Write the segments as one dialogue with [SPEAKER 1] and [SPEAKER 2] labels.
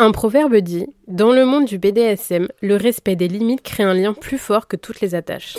[SPEAKER 1] Un proverbe dit Dans le monde du BDSM, le respect des limites crée un lien plus fort que toutes les attaches.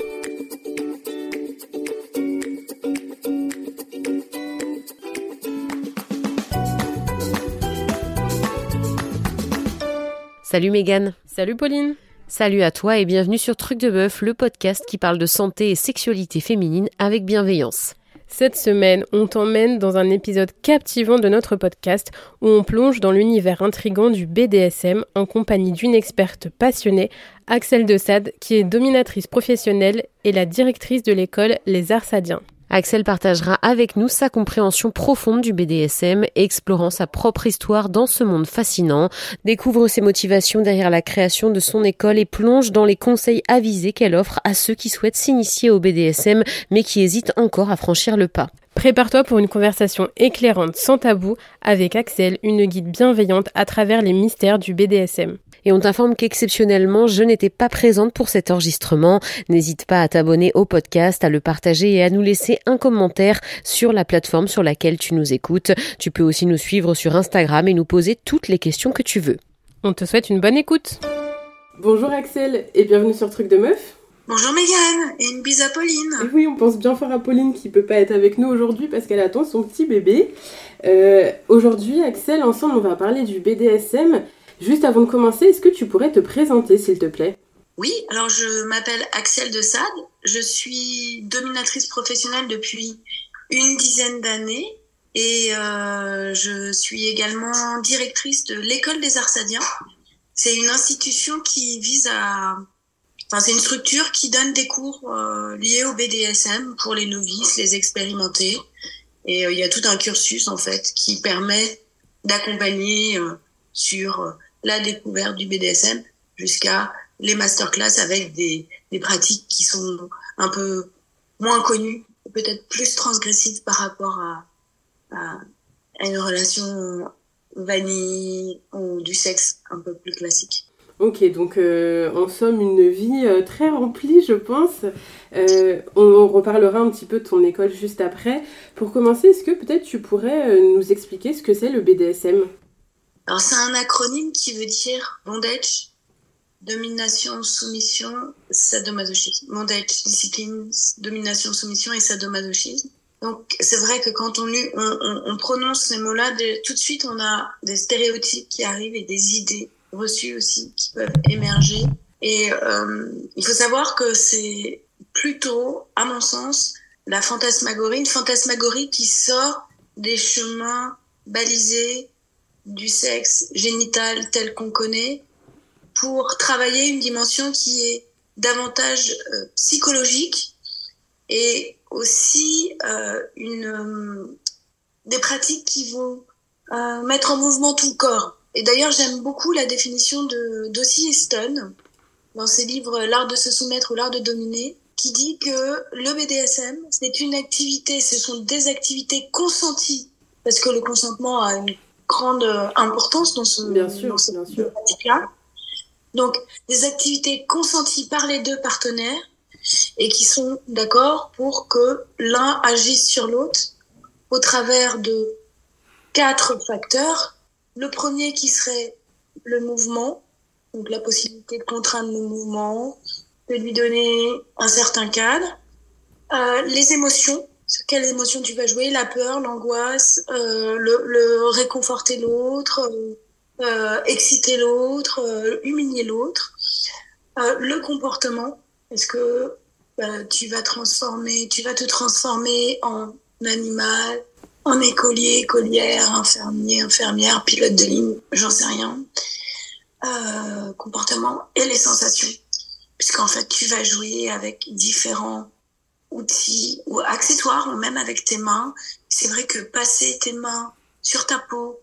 [SPEAKER 2] Salut Mégane.
[SPEAKER 1] Salut Pauline.
[SPEAKER 2] Salut à toi et bienvenue sur Truc de Bœuf, le podcast qui parle de santé et sexualité féminine avec bienveillance.
[SPEAKER 1] Cette semaine, on t'emmène dans un épisode captivant de notre podcast où on plonge dans l'univers intrigant du BDSM en compagnie d'une experte passionnée, Axel de Sade, qui est dominatrice professionnelle et la directrice de l'école Les Arts Sadiens.
[SPEAKER 2] Axel partagera avec nous sa compréhension profonde du BDSM, explorant sa propre histoire dans ce monde fascinant, découvre ses motivations derrière la création de son école et plonge dans les conseils avisés qu'elle offre à ceux qui souhaitent s'initier au BDSM mais qui hésitent encore à franchir le pas.
[SPEAKER 1] Prépare-toi pour une conversation éclairante sans tabou avec Axel, une guide bienveillante à travers les mystères du BDSM
[SPEAKER 2] et on t'informe qu'exceptionnellement, je n'étais pas présente pour cet enregistrement. N'hésite pas à t'abonner au podcast, à le partager et à nous laisser un commentaire sur la plateforme sur laquelle tu nous écoutes. Tu peux aussi nous suivre sur Instagram et nous poser toutes les questions que tu veux.
[SPEAKER 1] On te souhaite une bonne écoute. Bonjour Axel et bienvenue sur Truc de Meuf.
[SPEAKER 3] Bonjour Mégane et une bise à Pauline.
[SPEAKER 1] Et oui, on pense bien fort à Pauline qui peut pas être avec nous aujourd'hui parce qu'elle attend son petit bébé. Euh, aujourd'hui, Axel, ensemble, on va parler du BDSM Juste avant de commencer, est-ce que tu pourrais te présenter, s'il te plaît?
[SPEAKER 3] Oui, alors je m'appelle Axel de Sade. Je suis dominatrice professionnelle depuis une dizaine d'années et euh, je suis également directrice de l'école des Arsadiens. C'est une institution qui vise à... Enfin, c'est une structure qui donne des cours euh, liés au BDSM pour les novices, les expérimentés. Et euh, il y a tout un cursus, en fait, qui permet d'accompagner sur la découverte du BDSM jusqu'à les masterclass avec des, des pratiques qui sont un peu moins connues, peut-être plus transgressives par rapport à, à, une relation vanille ou du sexe un peu plus classique.
[SPEAKER 1] Ok, donc euh, en somme une vie euh, très remplie, je pense. Euh, on, reparlera un petit peu de ton école juste après. Pour commencer, est-ce que peut-être tu pourrais nous expliquer ce que c'est le BDSM
[SPEAKER 3] alors c'est un acronyme qui veut dire bondage, domination, soumission, sadomasochisme. Bondage, discipline, domination, soumission et sadomasochisme. Donc c'est vrai que quand on, on, on prononce ces mots-là, tout de suite on a des stéréotypes qui arrivent et des idées reçues aussi qui peuvent émerger. Et euh, il faut savoir que c'est plutôt, à mon sens, la fantasmagorie, une fantasmagorie qui sort des chemins balisés du sexe génital tel qu'on connaît pour travailler une dimension qui est davantage euh, psychologique et aussi euh, une, euh, des pratiques qui vont mettre en mouvement tout le corps. Et d'ailleurs, j'aime beaucoup la définition de Dossie Stone dans ses livres L'art de se soumettre ou l'art de dominer, qui dit que le BDSM, c'est une activité, ce sont des activités consenties, parce que le consentement a une grande euh, importance dans ce
[SPEAKER 1] bien sûr, bien sûr.
[SPEAKER 3] là Donc, des activités consenties par les deux partenaires et qui sont d'accord pour que l'un agisse sur l'autre au travers de quatre facteurs. Le premier qui serait le mouvement, donc la possibilité de contraindre le mouvement, de lui donner un certain cadre. Euh, les émotions, sur quelle émotion tu vas jouer, la peur, l'angoisse, euh, le, réconforter l'autre, euh, euh exciter l'autre, humilier l'autre. Le comportement, est-ce que tu vas transformer, tu vas te transformer en animal, en écolier, écolière, infirmier, infirmière, pilote de ligne, j'en sais rien. comportement et les sensations, puisqu'en fait tu vas jouer avec différents outils ou accessoires ou même avec tes mains. C'est vrai que passer tes mains sur ta peau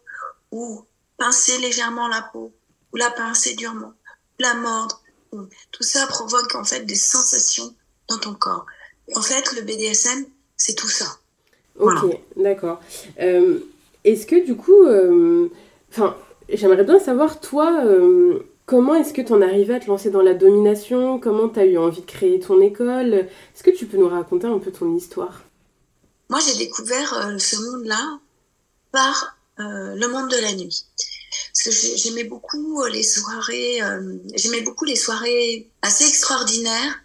[SPEAKER 3] ou pincer légèrement la peau ou la pincer durement, la mordre, tout ça provoque en fait des sensations dans ton corps. En fait, le BDSM, c'est tout ça.
[SPEAKER 1] Ok, d'accord. Euh, est-ce que du coup, euh, enfin, j'aimerais bien savoir toi. Euh, Comment est-ce que tu en arrivé à te lancer dans la domination? Comment tu as eu envie de créer ton école? Est-ce que tu peux nous raconter un peu ton histoire?
[SPEAKER 3] Moi, j'ai découvert euh, ce monde-là par euh, le monde de la nuit. j'aimais beaucoup les soirées, j'aimais beaucoup les soirées assez extraordinaires.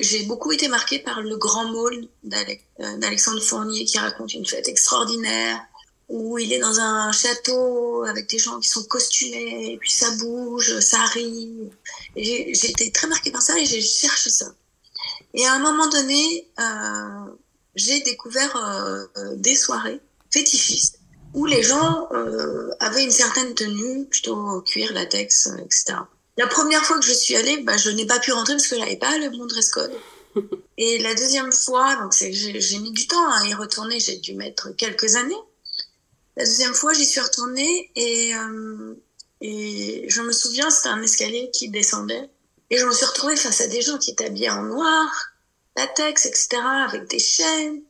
[SPEAKER 3] j'ai beaucoup été marquée par le grand môle d'Alexandre Fournier qui raconte une fête extraordinaire où il est dans un château avec des gens qui sont costumés, et puis ça bouge, ça rit. J'ai été très marquée par ça et j'ai cherché ça. Et à un moment donné, euh, j'ai découvert euh, des soirées fétichistes où les gens euh, avaient une certaine tenue, plutôt cuir, latex, etc. La première fois que je suis allée, bah, je n'ai pas pu rentrer parce que j'avais pas le bon dress code. Et la deuxième fois, donc j'ai mis du temps à y retourner, j'ai dû mettre quelques années. La deuxième fois, j'y suis retournée et, euh, et je me souviens, c'était un escalier qui descendait. Et je me suis retrouvée face à des gens qui étaient habillés en noir, latex, etc., avec des chaînes.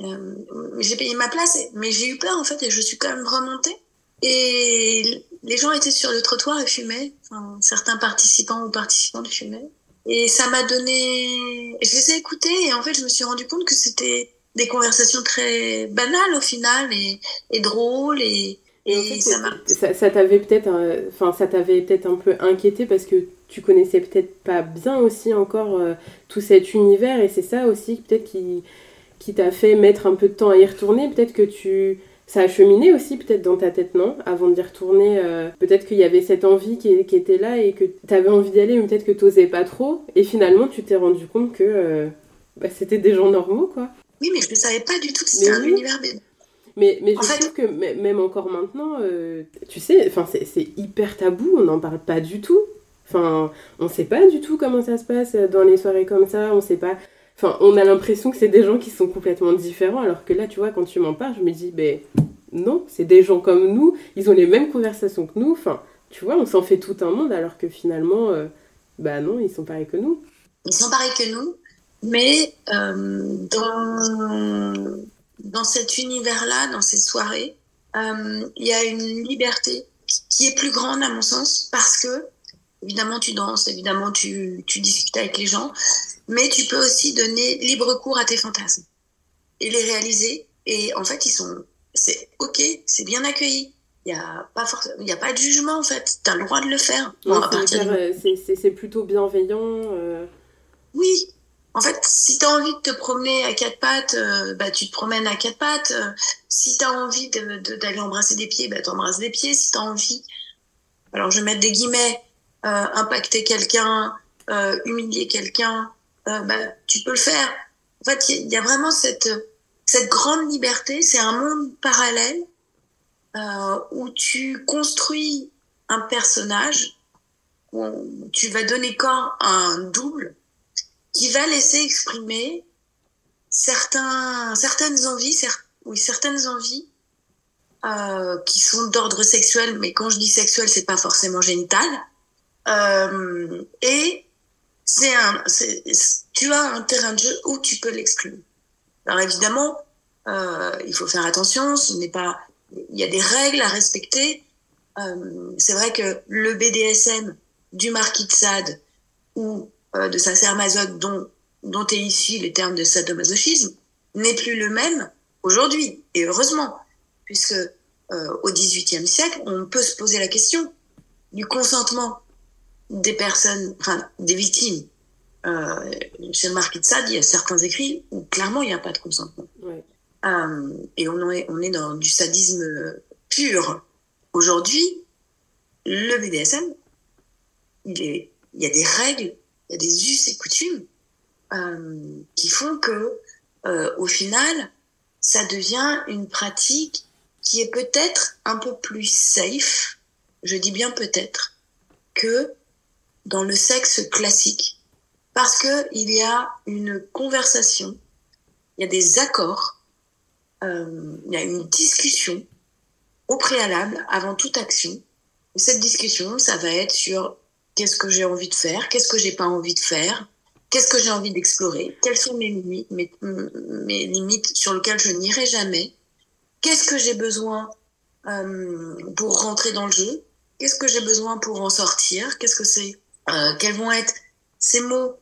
[SPEAKER 3] Euh, j'ai payé ma place, mais j'ai eu peur en fait et je suis quand même remontée. Et les gens étaient sur le trottoir et fumaient. Enfin, certains participants ou participantes fumaient. Et ça m'a donné. Je les ai écoutés et en fait, je me suis rendu compte que c'était des conversations très banales au final et, et drôles et, et ça,
[SPEAKER 1] ça, t'avait peut-être enfin ça t'avait peut-être un peu inquiété parce que tu connaissais peut-être pas bien aussi encore euh, tout cet univers et c'est ça aussi peut-être qui qui t'a fait mettre un peu de temps à y retourner peut-être que tu ça a cheminé aussi peut-être dans ta tête, non? Avant d'y retourner, euh, peut-être qu'il y avait cette envie qui, qui, était là et que tu avais envie d'y aller, mais peut-être que tu n'osais pas trop. Et finalement, tu t'es rendu compte que euh, bah, c'était des gens normaux, quoi.
[SPEAKER 3] Oui, mais je ne savais pas du tout que c'était un univers
[SPEAKER 1] Mais, mais je trouve que même encore maintenant, euh, tu sais, c'est hyper tabou, on n'en parle pas du tout. Enfin, on ne sait pas du tout comment ça se passe dans les soirées comme ça, on sait pas... Enfin, on a l'impression que c'est des gens qui sont complètement différents, alors que là, tu vois, quand tu m'en parles, je me dis, ben non, c'est des gens comme nous, ils ont les mêmes conversations que nous, enfin, tu vois, on s'en fait tout un monde, alors que finalement, euh, bah non, ils sont pareils que nous.
[SPEAKER 3] Ils sont pareils que nous, mais euh, dans, dans cet univers-là, dans ces soirées, euh, il y a une liberté qui est plus grande à mon sens parce que évidemment tu danses, évidemment tu, tu discutes avec les gens, mais tu peux aussi donner libre cours à tes fantasmes et les réaliser. Et en fait, ils sont, c'est ok, c'est bien accueilli. Il n'y a, pas il a pas de jugement en fait, tu as le droit de le faire.
[SPEAKER 1] Euh, c'est plutôt bienveillant.
[SPEAKER 3] Oui, en fait, si tu as envie de te promener à quatre pattes, euh, bah, tu te promènes à quatre pattes. si tu as envie d'aller embrasser des pieds, bah, tu embrasses des pieds. Si tu as envie, alors je vais mettre des guillemets, euh, impacter quelqu'un, euh, humilier quelqu'un, bah, tu peux le faire. En fait, il y, a vraiment cette, cette grande liberté. C'est un monde parallèle où tu construis un personnage, où tu vas donner corps à un double qui va laisser exprimer certains, certaines envies, oui, certaines envies euh, qui sont d'ordre sexuel, mais quand je dis sexuel, c'est pas forcément génital. Euh, et c'est un, tu as un terrain de jeu où tu peux l'exprimer. Alors évidemment, euh, il faut faire attention. Ce n'est pas, il y a des règles à respecter. C'est vrai que le BDSM du marquis de Sade ou euh, de sacerdoce dont, dont est issu le terme de sadomasochisme n'est plus le même aujourd'hui, et heureusement, puisque euh, au XVIIIe siècle, on peut se poser la question du consentement des personnes, enfin des victimes. Euh, chez le marquis de Sade, il y a certains écrits où clairement il n'y a pas de consentement. Euh, et on est, on est dans du sadisme pur. Aujourd'hui, le BDSM, il, est, il y a des règles il y a des us et coutumes euh, qui font que, euh, au final, ça devient une pratique qui est peut-être un peu plus safe, je dis bien peut-être, que dans le sexe classique, parce que il y a une conversation, il y a des accords, euh, il y a une discussion au préalable avant toute action. cette discussion, ça va être sur Qu'est-ce que j'ai envie de faire? Qu'est-ce que j'ai pas envie de faire? Qu'est-ce que j'ai envie d'explorer? Quelles sont mes limites, sur lesquelles je n'irai jamais? Qu'est-ce que j'ai besoin euh, pour rentrer dans le jeu? Qu'est-ce que j'ai besoin pour en sortir? Qu'est-ce que c'est euh, Quels vont être ces mots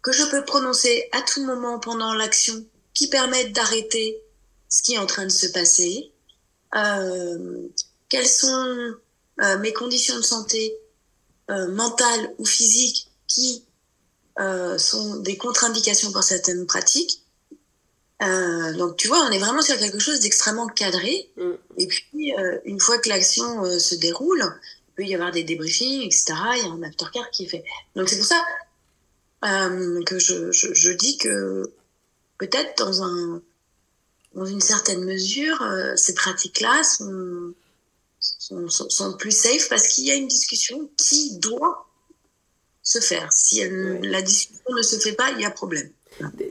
[SPEAKER 3] que je peux prononcer à tout moment pendant l'action qui permettent d'arrêter ce qui est en train de se passer? Euh, Quels sont mes conditions de santé mentales ou physiques qui euh, sont des contre-indications pour certaines pratiques. Euh, donc tu vois, on est vraiment sur quelque chose d'extrêmement cadré. Mm. Et puis, euh, une fois que l'action euh, se déroule, il peut y avoir des débriefings, etc. Il y a un aftercare qui est fait. Donc c'est pour ça que je, je, je, dis que peut-être dans, un, dans une certaine mesure, ces pratiques-là sont, sont, sont, plus safe parce qu'il y a une discussion qui doit se faire. Si la discussion ne se fait pas, il y a problème.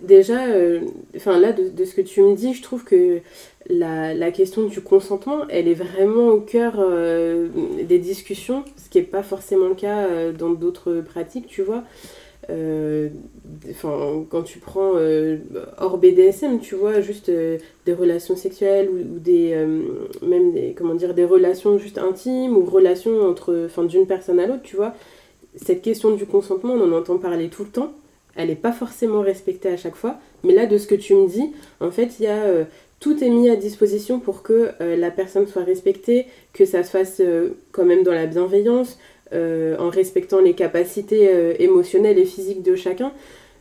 [SPEAKER 1] Déjà, euh, là, de, de, ce que tu me dis, je trouve que la, la, question du consentement, elle est vraiment au cœur euh, des discussions, ce qui n'est pas forcément le cas euh, dans d'autres pratiques, tu vois. Enfin, quand tu prends hors BDSM, tu vois, juste des relations sexuelles ou, des même des, comment dire des relations juste intimes ou relations entre, enfin, d'une personne à l'autre, tu vois. Cette question du consentement, on en entend parler tout le temps elle n'est pas forcément respectée à chaque fois. Mais là, de ce que tu me dis, en fait, il y a euh, tout est mis à disposition pour que euh, la personne soit respectée, que ça se fasse euh, quand même dans la bienveillance, en respectant les capacités émotionnelles et physiques de chacun.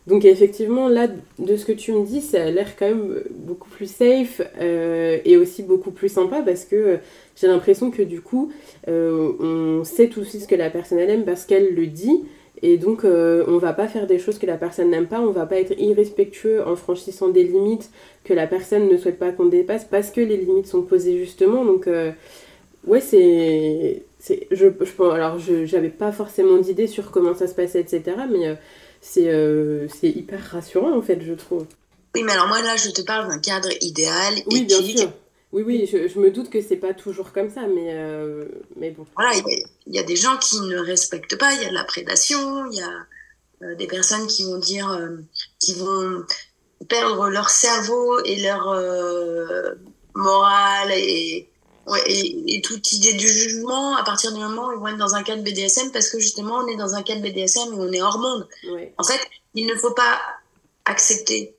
[SPEAKER 1] Donc effectivement, là, de ce que tu me dis, ça a l'air quand même beaucoup plus safe et aussi beaucoup plus sympa parce que j'ai l'impression que du coup, on sait tout ce que la personne aime parce qu'elle le dit et donc, euh, on va pas faire des choses que la personne n'aime pas, on va pas être irrespectueux en franchissant des limites que la personne ne souhaite pas qu'on dépasse parce que les limites sont posées justement. Donc, euh, ouais, c'est. Je, je, alors, je j'avais pas forcément d'idée sur comment ça se passait, etc. Mais euh, c'est c'est hyper rassurant, en fait, je trouve.
[SPEAKER 3] Oui, mais alors moi, là, je te parle d'un cadre idéal,
[SPEAKER 1] oui, Bien sûr oui, oui, je, je, me doute que c'est pas toujours comme ça, mais, euh, mais bon.
[SPEAKER 3] Voilà, il y, a des gens qui ne respectent pas, il y a de la prédation, il y a euh, des personnes qui vont dire, euh, qui vont perdre leur cerveau et leur morale et, et, et, toute idée du jugement à partir du moment où ils vont être dans un cadre BDSM parce que justement on est dans un cadre BDSM où on est hors monde. En fait, il ne faut pas accepter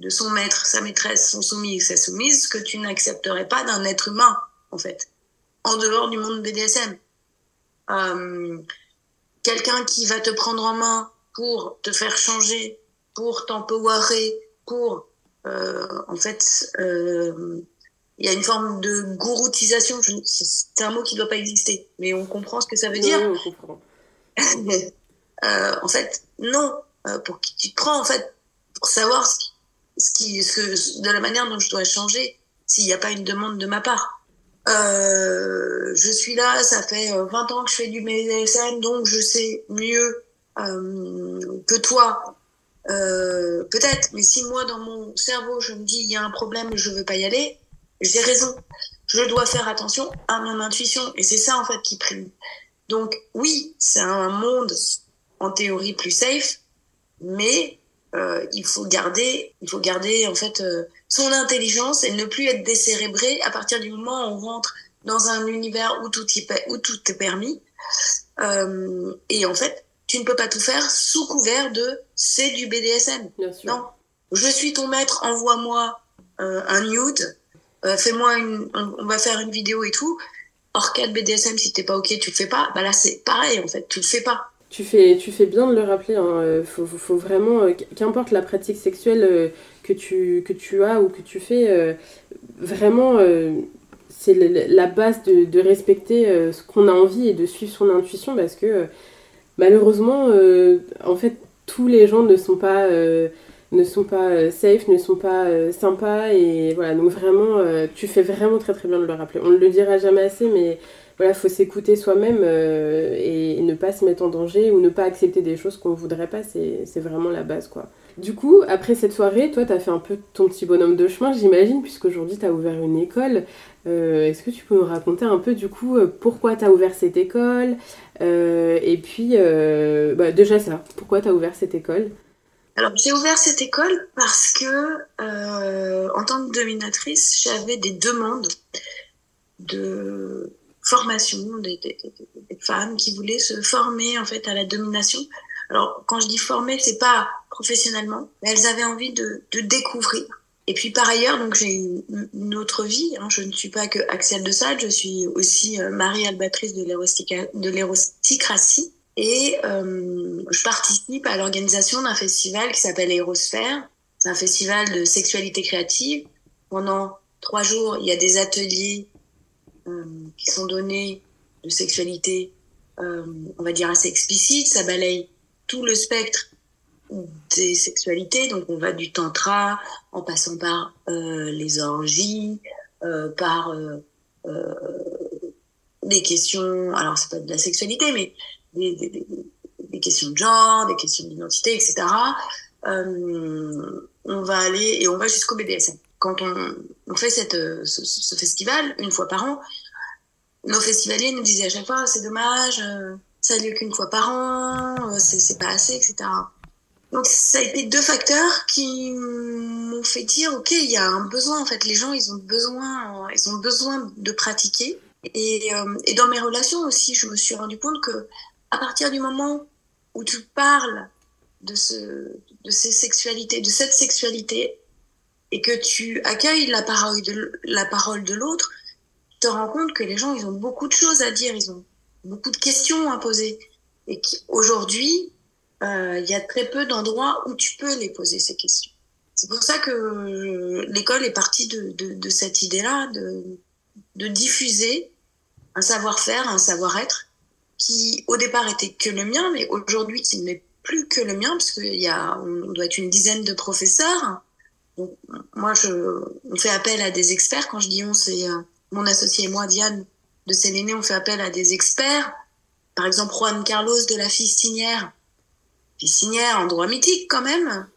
[SPEAKER 3] de son maître, sa maîtresse, son soumis et sa soumise, que tu n'accepterais pas d'un être humain, en fait, en dehors du monde BDSM. Euh, Quelqu'un qui va te prendre en main pour te faire changer, pour t'empowerer, pour, euh, en fait, euh, il y a une forme de gouroutisation. C'est un mot qui ne doit pas exister, mais on comprend ce que ça veut dire.
[SPEAKER 1] Oui, on comprend.
[SPEAKER 3] euh, en fait, non. Euh, pour qui tu te prends, en fait, pour savoir ce qui ce qui, ce que, de la manière dont je dois changer s'il n'y a pas une demande de ma part. Euh, je suis là, ça fait 20 euh, ans que je fais du BDSM, donc je sais mieux que toi. Euh, peut-être, mais si moi dans mon cerveau je me dis il y a un problème, je veux pas y aller, j'ai raison. Je dois faire attention à mon intuition et c'est ça en fait qui prime. Donc oui, c'est un monde en théorie plus safe, mais euh, il faut garder, il faut garder en fait euh, son intelligence et ne plus être décérébré à partir du moment où on rentre dans un univers où tout, y, où tout est permis. Euh, et en fait, tu ne peux pas tout faire sous couvert de c'est du BDSM. Non, je suis ton maître, envoie-moi euh, un nude, euh, fais-moi une, on, va faire une vidéo et tout. Hors cas BDSM, si t'es pas ok, tu le fais pas. Bah là, c'est pareil en fait, tu le fais pas.
[SPEAKER 1] Tu fais, tu fais bien de le rappeler. Hein. Euh, faut, vraiment, euh, qu'importe la pratique sexuelle que, tu, que tu as ou que tu fais, vraiment, c'est la base de respecter ce qu'on a envie et de suivre son intuition parce que malheureusement, en fait, tous les gens ne sont pas, ne sont pas safe, ne sont pas sympas et voilà. Donc vraiment, tu fais vraiment très très bien de le rappeler. On ne le dira jamais assez, mais voilà, faut s'écouter soi-même euh, et, ne pas se mettre en danger ou ne pas accepter des choses qu'on voudrait pas, c'est vraiment la base, quoi. Du coup, après cette soirée, toi, tu as fait un peu ton petit bonhomme de chemin, j'imagine, puisqu'aujourd'hui, tu as ouvert une école. Euh, est-ce que tu peux nous raconter un peu, du coup, euh, pourquoi tu as ouvert cette école Et puis, bah, déjà ça, pourquoi tu as ouvert cette école?
[SPEAKER 3] Alors, j'ai ouvert cette école parce que, en tant que dominatrice, j'avais des demandes de formation des, femmes qui voulaient se former en fait à la domination. Alors quand je dis former, c'est pas professionnellement, mais elles avaient envie de, de découvrir Et puis par ailleurs, donc j'ai une, autre vie. Hein. Je ne suis pas que Axel de Sade, je suis aussi euh, Marie Albatrice de l'Érosticratie. Et euh, je participe à l'organisation d'un festival qui s'appelle Érosphère. C'est un festival de sexualité créative. Pendant trois jours, il y a des ateliers euh, qui sont donnés de sexualité, euh, on va dire assez explicite. Ça balaye tout le spectre des sexualités. Donc on va du tantra en passant par les orgies, par des questions, alors c'est pas de la sexualité, mais des, questions de genre, des questions d'identité, etc. on va aller et on va jusqu'au BDSM. Quand on, fait cette, ce, ce, festival une fois par an, nos festivaliers nous disaient à chaque fois c'est dommage, ça a lieu qu'une fois par an, c'est pas assez, etc. Donc ça a été deux facteurs qui m'ont fait dire ok il y a un besoin en fait les gens ils ont besoin ils ont besoin de pratiquer euh, et dans mes relations aussi je me suis rendu compte que à partir du moment où tu parles de ce de ces sexualités de cette sexualité et que tu accueilles la parole de la parole de l'autre te rends compte que les gens ils ont beaucoup de choses à dire ils ont beaucoup de questions à poser et qu'aujourd'hui euh, il y a très peu d'endroits où tu peux les poser ces questions. C'est pour ça que l'école est partie de, cette idée-là de diffuser un savoir-faire, un savoir-être qui au départ était que le mien, mais aujourd'hui qui n'est plus que le mien, parce qu'il y a, on doit être une dizaine de professeurs. Donc, moi, je, on fait appel à des experts. Quand je dis on, c'est euh, mon associé et moi, Diane de Séléné, on fait appel à des experts. Par exemple, Juan Carlos de la Fistinière, piscinière en droit mythique quand même,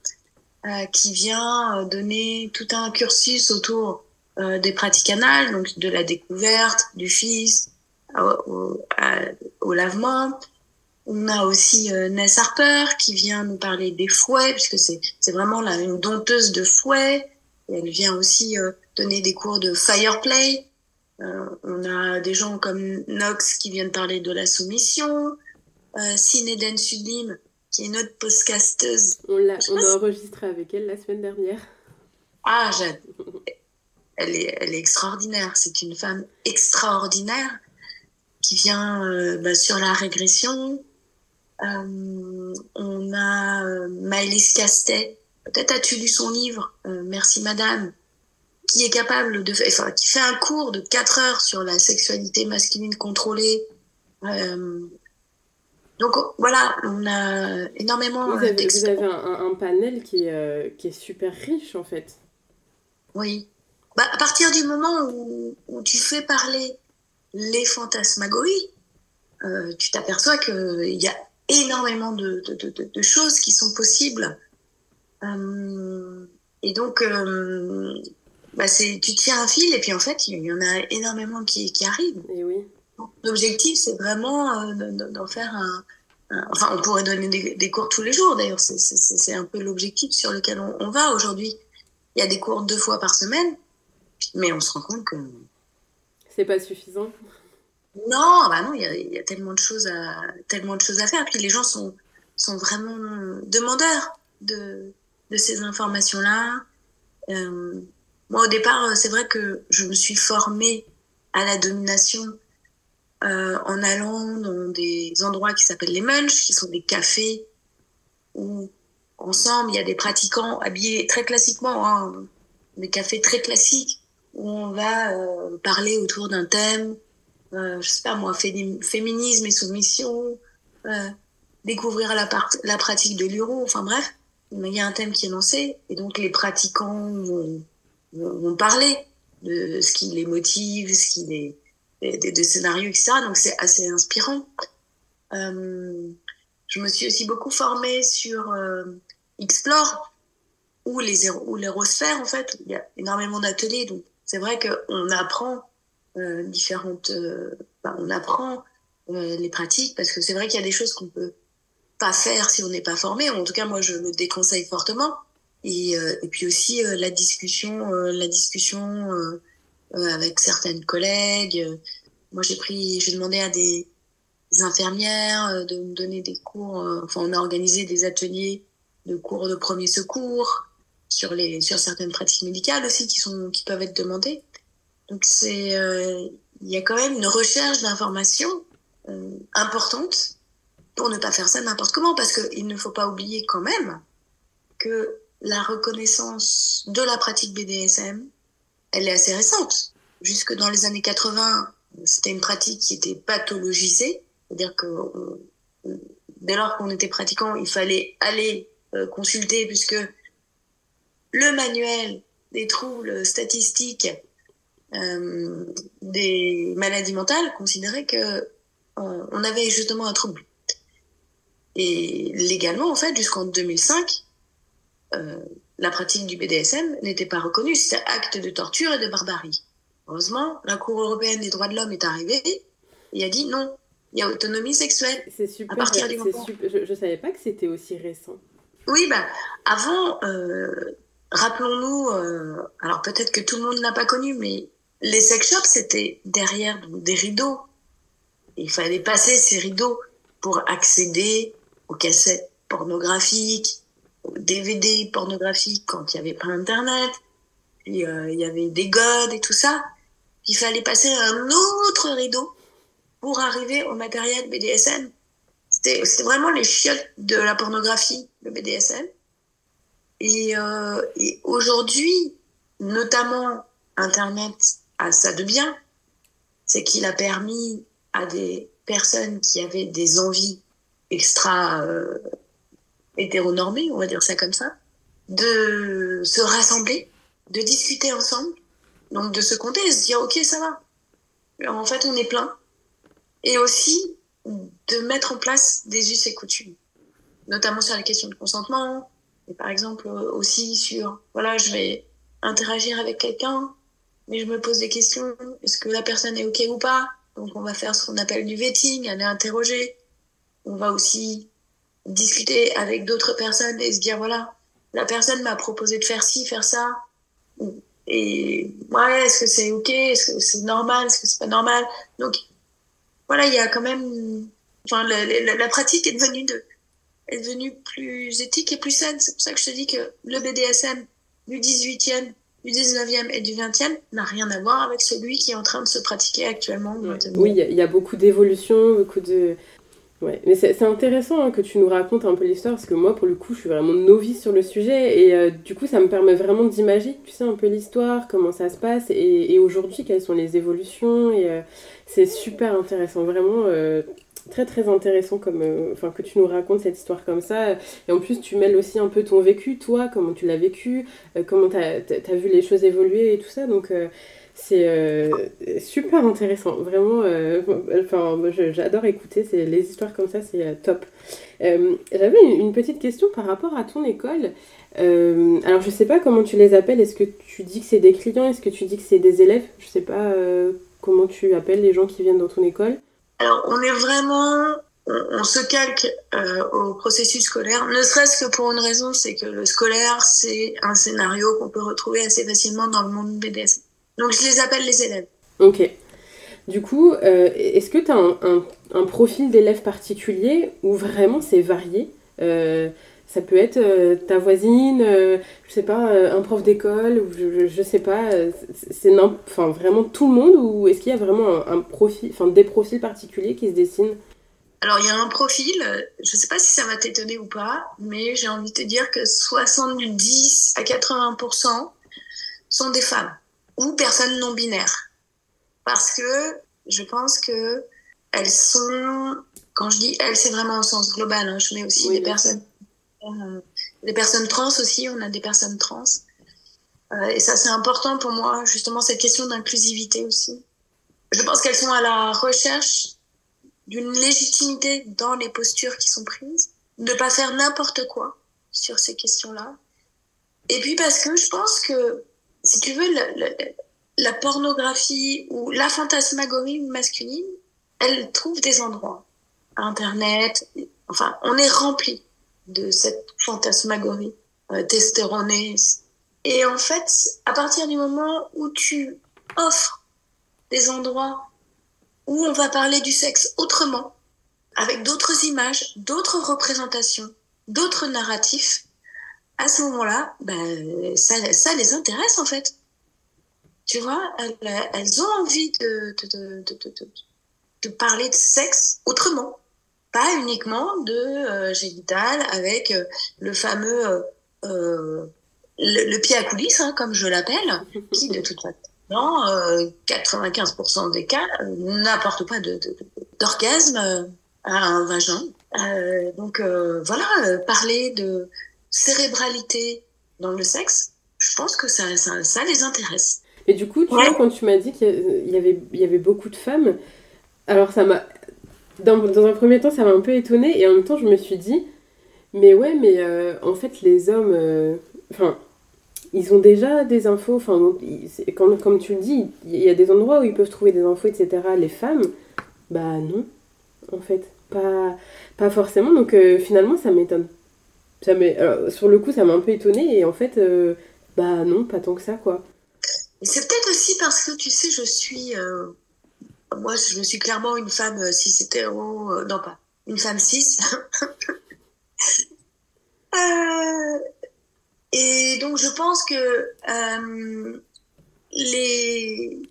[SPEAKER 3] euh, qui vient euh, donner tout un cursus autour des pratiques anales, donc de la découverte, du fils, au, au, lavement. On a aussi Ness Harper qui vient nous parler des fouets, puisque c'est, vraiment là, une dompteuse de fouets. Et elle vient aussi donner des cours de fireplay. on a des gens comme Nox qui viennent parler de la soumission. Euh, Cinéden Sublime qui est notre podcasteuse.
[SPEAKER 1] On l'a, on a enregistré avec elle la semaine dernière.
[SPEAKER 3] Ah, elle est, elle est extraordinaire. C'est une femme extraordinaire qui vient euh, bah, sur la régression. Euh, on a euh, Maëlys Castet. Peut-être as-tu lu son livre, Merci Madame, qui est capable de, enfin, qui fait un cours de 4 heures sur la sexualité masculine contrôlée. Euh, donc voilà, on a énormément
[SPEAKER 1] Vous avez, vous avez un, panel qui, euh, qui, est super riche en fait.
[SPEAKER 3] Oui. Bah, à partir du moment où, où tu fais parler les fantasmagories, euh, tu t'aperçois qu'il y a énormément de, de, de, de, choses qui sont possibles. Euh, et donc, euh, bah tu tiens un fil et puis en fait, il y en a énormément qui, qui arrivent.
[SPEAKER 1] Et oui.
[SPEAKER 3] L'objectif, c'est vraiment d'en faire un, Enfin, on pourrait donner des, cours tous les jours, d'ailleurs. C'est un peu l'objectif sur lequel on, va aujourd'hui. Il y a des cours deux fois par semaine, mais on se rend compte que.
[SPEAKER 1] C'est pas suffisant.
[SPEAKER 3] Non, bah non, il y, a, tellement de choses à faire. Puis les gens sont sont vraiment demandeurs de ces informations-là. Euh, moi, au départ, c'est vrai que je me suis formée à la domination euh, en allant dans des endroits qui s'appellent les munch, qui sont des cafés où ensemble il y a des pratiquants habillés très classiquement, hein, des cafés très classiques où on va euh, parler autour d'un thème, euh, je sais pas moi, féminisme et soumission, euh, découvrir la, la pratique de l'uro, enfin bref, il y a un thème qui est lancé et donc les pratiquants vont, vont, parler de ce qui les motive, ce qui les des, scénarios, etc. Donc c'est assez inspirant. Euh, je me suis aussi beaucoup formée sur euh, Explore ou les, ou l'érosphère, en fait. Il y a énormément d'ateliers. Donc c'est vrai qu'on apprend euh, différentes... On apprend les pratiques parce que c'est vrai qu'il y a des choses qu'on peut pas faire si on n'est pas formé. En tout cas, moi, je le déconseille fortement. Et, puis aussi la discussion, la discussion euh, avec certaines collègues. Euh, moi, j'ai pris, j'ai demandé à des, infirmières euh, de me donner des cours. enfin, on a organisé des ateliers de cours de premier secours sur les sur certaines pratiques médicales aussi qui sont qui peuvent être demandées. Donc c'est euh, il y a quand même une recherche d'informations euh, importante pour ne pas faire ça n'importe comment parce qu'il ne faut pas oublier quand même que la reconnaissance de la pratique BDSM, elle est assez récente. Jusque dans les années 80, c'était une pratique qui était pathologisée, c'est-à-dire que dès lors qu'on était pratiquant, il fallait aller euh, consulter puisque le manuel des troubles statistiques euh, des maladies mentales considérait que euh, on avait justement un trouble. Et légalement, en fait, jusqu'en 2005, euh, la pratique du BDSM n'était pas reconnue. C'était acte de torture et de barbarie. Heureusement, la Cour européenne des droits de l'homme est arrivée et a dit non, il y a autonomie sexuelle.
[SPEAKER 1] C'est super. À partir du moment... Je ne savais pas que c'était aussi récent.
[SPEAKER 3] Oui, bah, avant, euh, rappelons-nous, euh, alors peut-être que tout le monde n'a pas connu, mais les sex shops, c'était derrière des rideaux. Il fallait passer ces rideaux pour accéder aux cassettes pornographiques, aux DVD pornographiques quand il n'y avait pas Internet. Euh, il y avait des godes et tout ça. Il fallait passer un autre rideau pour arriver au matériel BDSM. C'était vraiment les chiottes de la pornographie, le BDSM. Et, euh, et aujourd'hui, notamment Internet a ça de bien, c'est qu'il a permis à des personnes qui avaient des envies extra euh, hétéronormées, on va dire ça comme ça, de se rassembler, de discuter ensemble, donc de se compter et se dire ok ça va, en fait on est plein, et aussi de mettre en place des us et coutumes, notamment sur les questions de consentement, et par exemple aussi sur voilà je vais interagir avec quelqu'un, mais je me pose des questions, est-ce que la personne est ok ou pas? Donc on va faire ce qu'on appelle du vetting, aller interroger. On va aussi discuter avec d'autres personnes et se dire voilà, la personne m'a proposé de faire ci, faire ça. Et ouais, est-ce que c'est ok? Est-ce que c'est normal? Est-ce que c'est pas normal? Donc voilà, il y a quand même. Enfin, la, la, pratique est devenue, de, est devenue plus éthique et plus saine. C'est pour ça que je te dis que le BDSM du 18e du 19e et du 20e n'a rien à voir avec celui qui est en train de se pratiquer actuellement.
[SPEAKER 1] Oui, il y, a beaucoup d'évolutions, beaucoup de. Ouais. Mais c'est intéressant hein, que tu nous racontes un peu l'histoire parce que moi, pour le coup, je suis vraiment novice sur le sujet et euh, du coup, ça me permet vraiment d'imaginer, tu sais, un peu l'histoire, comment ça se passe et, et aujourd'hui, quelles sont les évolutions et euh, c'est super intéressant, vraiment. Euh, très très intéressant comme euh, que tu nous racontes cette histoire comme ça. Et en plus tu mêles aussi un peu ton vécu toi comment tu l'as vécu euh, comment tu as, vu les choses évoluer et tout ça. Donc euh, c'est super intéressant. Vraiment enfin j'adore écouter les histoires comme ça c'est top. J'avais une, petite question par rapport à ton école. Alors je sais pas comment tu les appelles. Est-ce que tu dis que c'est des clients? Est-ce que tu dis que c'est des élèves? Je sais pas comment tu appelles les gens qui viennent dans ton école
[SPEAKER 3] alors, on est vraiment, on, se calque euh, au processus scolaire, ne serait-ce que pour une raison, c'est que le scolaire, c'est un scénario qu'on peut retrouver assez facilement dans le monde BDS. Donc, je les appelle les élèves.
[SPEAKER 1] Ok. Du coup, euh, est-ce que tu as un, profil d'élève particulier ou vraiment c'est varié? Euh, ça peut être euh, ta voisine, euh, je sais pas, euh, un prof d'école, ou je, je, sais pas, c'est enfin, vraiment tout le monde, ou est-ce qu'il y a vraiment un, profil, enfin des profils particuliers qui se dessinent?
[SPEAKER 3] Alors il y a un profil, je sais pas si ça va t'étonner ou pas, mais j'ai envie de te dire que 70 à 80% sont des femmes ou personnes non binaires. Parce que je pense que elles sont, quand je dis elles, c'est vraiment au sens global, hein, je mets aussi des personnes des personnes trans aussi, on a des personnes trans. Euh, et ça, c'est important pour moi, justement, cette question d'inclusivité aussi. Je pense qu'elles sont à la recherche d'une légitimité dans les postures qui sont prises, de ne pas faire n'importe quoi sur ces questions-là. Et puis parce que je pense que, si tu veux, la, la pornographie ou la fantasmagorie masculine, elle trouve des endroits. Internet, enfin, on est rempli de cette fantasmagorie euh, testéronée. Et en fait, à partir du moment où tu offres des endroits où on va parler du sexe autrement, avec d'autres images, d'autres représentations, d'autres narratifs, à ce moment-là, ben, ça, ça les intéresse en fait. Tu vois, elles, ont envie de, de, de, de, de parler de sexe autrement pas uniquement de euh, génital avec euh, le fameux euh, euh le, pied à coulisses, hein, comme je l'appelle, qui de toute façon, dans 95% des cas, n'apporte pas d'orgasme à un vagin. donc voilà, parler de cérébralité dans le sexe, je pense que ça, ça, ça les intéresse.
[SPEAKER 1] Et du coup, tu vois, quand tu m'as dit qu'il y avait, il y avait beaucoup de femmes, alors ça m'a dans, un premier temps, ça m'a un peu étonnée et en même temps, je me suis dit, mais ouais, mais euh, en fait, les hommes, euh, enfin, ils ont déjà des infos, enfin, comme, comme tu le dis, il y a des endroits où ils peuvent trouver des infos, etc. Les femmes, bah non, en fait, pas, pas forcément. Donc euh, finalement, ça m'étonne. Ça sur le coup, ça m'a un peu étonnée et en fait, bah non, pas tant que ça, quoi.
[SPEAKER 3] C'est peut-être aussi parce que, tu sais, je suis moi, je suis clairement une femme euh, cis hétéro, euh, non pas, une femme cis. euh, et donc, je pense que euh, les.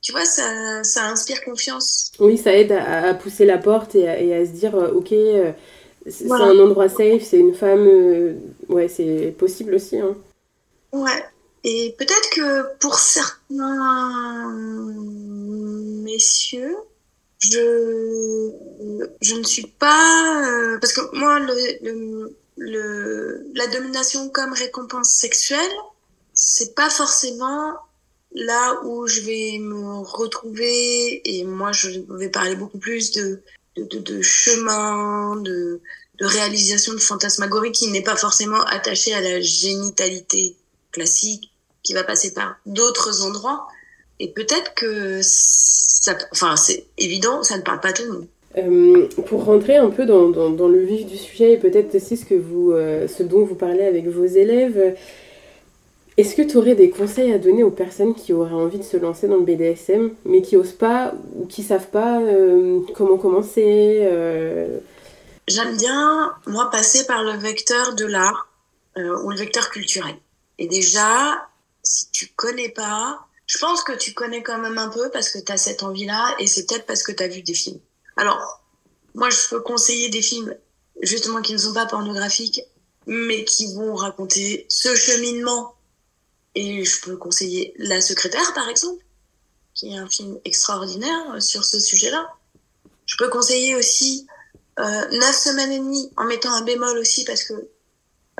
[SPEAKER 3] Tu vois, ça, ça, inspire confiance.
[SPEAKER 1] Oui, ça aide à, à pousser la porte et à, et à se dire, ok, c'est voilà. un endroit safe, c'est une femme. ouais, c'est possible aussi. Hein.
[SPEAKER 3] Ouais. Et peut-être que pour certains messieurs, je, je ne suis pas... Euh, parce que moi, le, le, le, la domination comme récompense sexuelle, c'est pas forcément là où je vais me retrouver. Et moi, je vais parler beaucoup plus de, de, de, de chemin, de, de réalisation de fantasmagorie qui n'est pas forcément attachée à la génitalité classique qui va passer par d'autres endroits. Et peut-être que ça, enfin, c'est évident, ça ne parle pas à tout le monde.
[SPEAKER 1] Euh, pour rentrer un peu dans, dans, dans, le vif du sujet et peut-être aussi ce, que vous, euh, ce dont vous parlez avec vos élèves, est-ce que tu aurais des conseils à donner aux personnes qui auraient envie de se lancer dans le BDSM mais qui osent pas ou qui savent pas euh, comment commencer?
[SPEAKER 3] J'aime bien, moi, passer par le vecteur de l'art ou le vecteur culturel. Et déjà, si tu connais pas, je pense que tu connais quand même un peu parce que tu as cette envie-là et c'est peut-être parce que tu as vu des films. Alors, moi, je peux conseiller des films justement qui ne sont pas pornographiques, mais qui vont raconter ce cheminement. Et je peux conseiller La Secrétaire, par exemple, qui est un film extraordinaire sur ce sujet-là. Je peux conseiller aussi euh, Neuf semaines et demie, en mettant un bémol aussi, parce que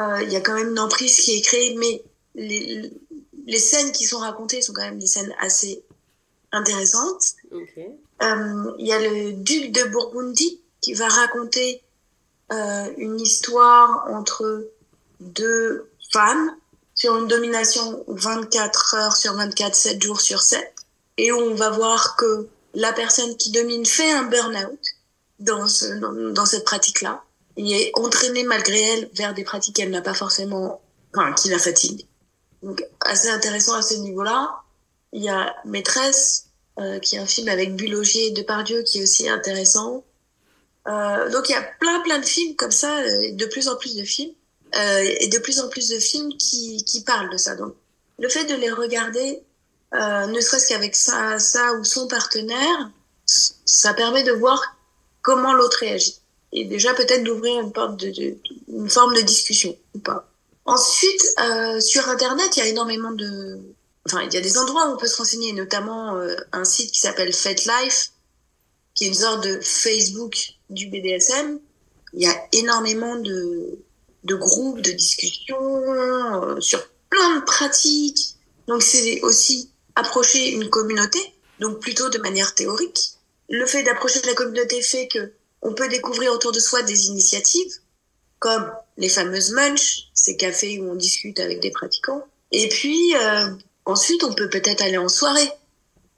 [SPEAKER 3] euh, il y a quand même une emprise qui est créée, mais les, les scènes qui sont racontées sont quand même des scènes assez intéressantes.
[SPEAKER 1] Okay.
[SPEAKER 3] Euh, il y a le duc de Burgundy qui va raconter euh, une histoire entre deux femmes sur une domination 24 heures sur 24, 7 jours sur 7, et où on va voir que la personne qui domine fait un burn-out dans, ce, dans, dans cette pratique-là, et est entraînée malgré elle vers des pratiques qu'elle n'a pas forcément, enfin, qui la fatiguent. Donc, assez intéressant à ce niveau-là. Il y a Maîtresse, euh, qui est un film avec Bulogier et Depardieu, qui est aussi intéressant. Euh, donc, il y a plein, plein de films comme ça, euh, de plus en plus de films, euh, et de plus en plus de films qui, qui parlent de ça. Donc, le fait de les regarder, euh, ne serait-ce qu'avec ça, ou son partenaire, ça permet de voir comment l'autre réagit. Et déjà, peut-être d'ouvrir une porte de, de, une forme de discussion, ou pas. Ensuite, euh, sur Internet, il y a énormément de... Enfin, il y a des endroits où on peut se renseigner, notamment euh, un site qui s'appelle FetLife, qui est une sorte de Facebook du BDSM. Il y a énormément de, de groupes, de discussions euh, sur plein de pratiques. Donc, c'est aussi approcher une communauté, donc plutôt de manière théorique. Le fait d'approcher la communauté fait que on peut découvrir autour de soi des initiatives, comme les fameuses munch, ces cafés où on discute avec des pratiquants. Et puis, euh, ensuite, on peut peut-être aller en soirée,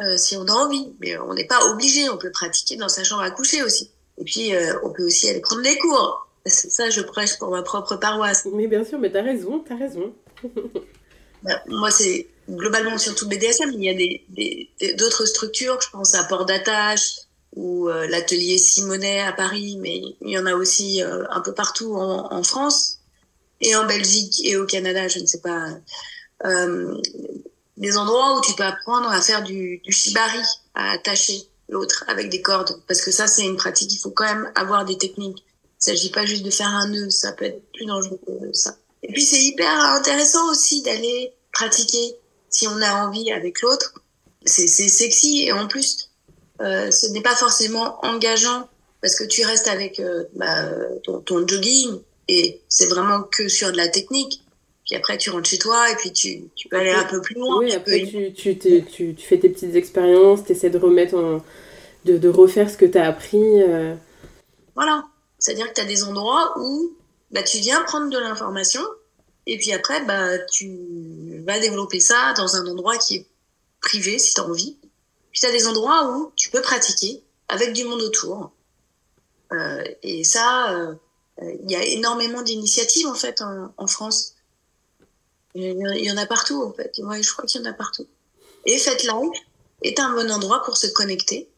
[SPEAKER 3] euh, si on a envie. Mais on n'est pas obligé, on peut pratiquer dans sa chambre à coucher aussi. Et puis, euh, on peut aussi aller prendre des cours. Ça, je prêche pour ma propre paroisse.
[SPEAKER 1] Mais bien sûr, mais t'as raison, t'as raison.
[SPEAKER 3] ben, moi, c'est globalement surtout BDSM. Il y a des, d'autres des, structures, je pense à Port d'Attache, ou euh, l'atelier Simonet à Paris, mais il y en a aussi euh, un peu partout en, France. et en Belgique et au Canada, je ne sais pas, euh, des endroits où tu peux apprendre à faire du, du shibari, à attacher l'autre avec des cordes, parce que ça, c'est une pratique. Il faut quand même avoir des techniques. Il s'agit pas juste de faire un nœud, ça peut être plus dangereux que ça. Et puis c'est hyper intéressant aussi d'aller pratiquer si on a envie avec l'autre. C'est sexy et en plus, euh, ce n'est pas forcément engageant parce que tu restes avec euh, bah, ton, ton, jogging et c'est vraiment que sur de la technique. Puis après, tu rentres chez toi et puis tu, tu peux aller un peu plus loin.
[SPEAKER 1] Oui, après, tu, tu, tu, tu, fais tes petites expériences, tu essaies de remettre en, de, de refaire ce que tu as appris. Euh.
[SPEAKER 3] Voilà. C'est-à-dire que tu as des endroits où bah, tu viens prendre de l'information et puis après, bah, tu vas développer ça dans un endroit qui est privé si tu as envie. Puis tu as des endroits où tu peux pratiquer avec du monde autour. Euh, et ça, euh, il y a énormément d'initiatives en fait en, en, France. Il y en a partout en fait. Ouais, je crois qu'il y en a partout. Et Faites Live est un bon endroit pour se connecter.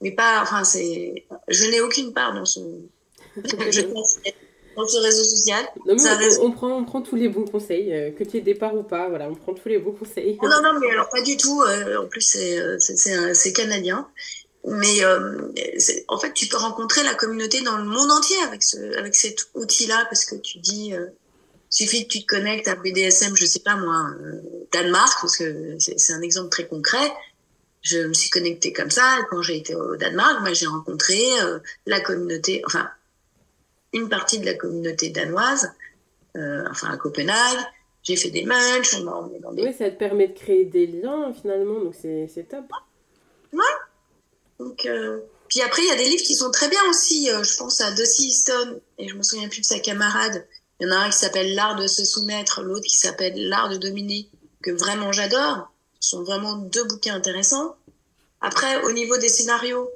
[SPEAKER 3] Mais pas, enfin, c'est, je n'ai aucune part dans ce, je dans ce réseau social.
[SPEAKER 1] on, prend, on prend tous les bons conseils, euh, que tu aies départ ou pas, voilà, on prend tous les bons conseils.
[SPEAKER 3] non, non, mais alors pas du tout. Euh, en plus, c'est canadien. Mais euh, en fait, tu peux rencontrer la communauté dans le monde entier avec, ce, avec cet outil-là, parce que tu dis, suffit que tu te connectes à BDSM, je sais pas moi, Danemark, parce que c'est un exemple très concret je me suis connectée comme ça. Quand j'ai été au Danemark, moi, j'ai rencontré la communauté, enfin, une partie de la communauté danoise, euh, enfin à Copenhague. J'ai fait des matchs, on m'a emmené dans des...
[SPEAKER 1] Oui, ça te permet de créer des liens finalement, donc c'est top.
[SPEAKER 3] Ouais. Donc, euh... Puis après, il y a des livres qui sont très bien aussi. Euh, je pense à Dossie Stone, et je me souviens plus de sa camarade. Il y en a un qui s'appelle L'art de se soumettre, l'autre qui s'appelle L'art de dominer, que vraiment j'adore. Ce sont vraiment deux bouquins intéressants. Après, au niveau des scénarios,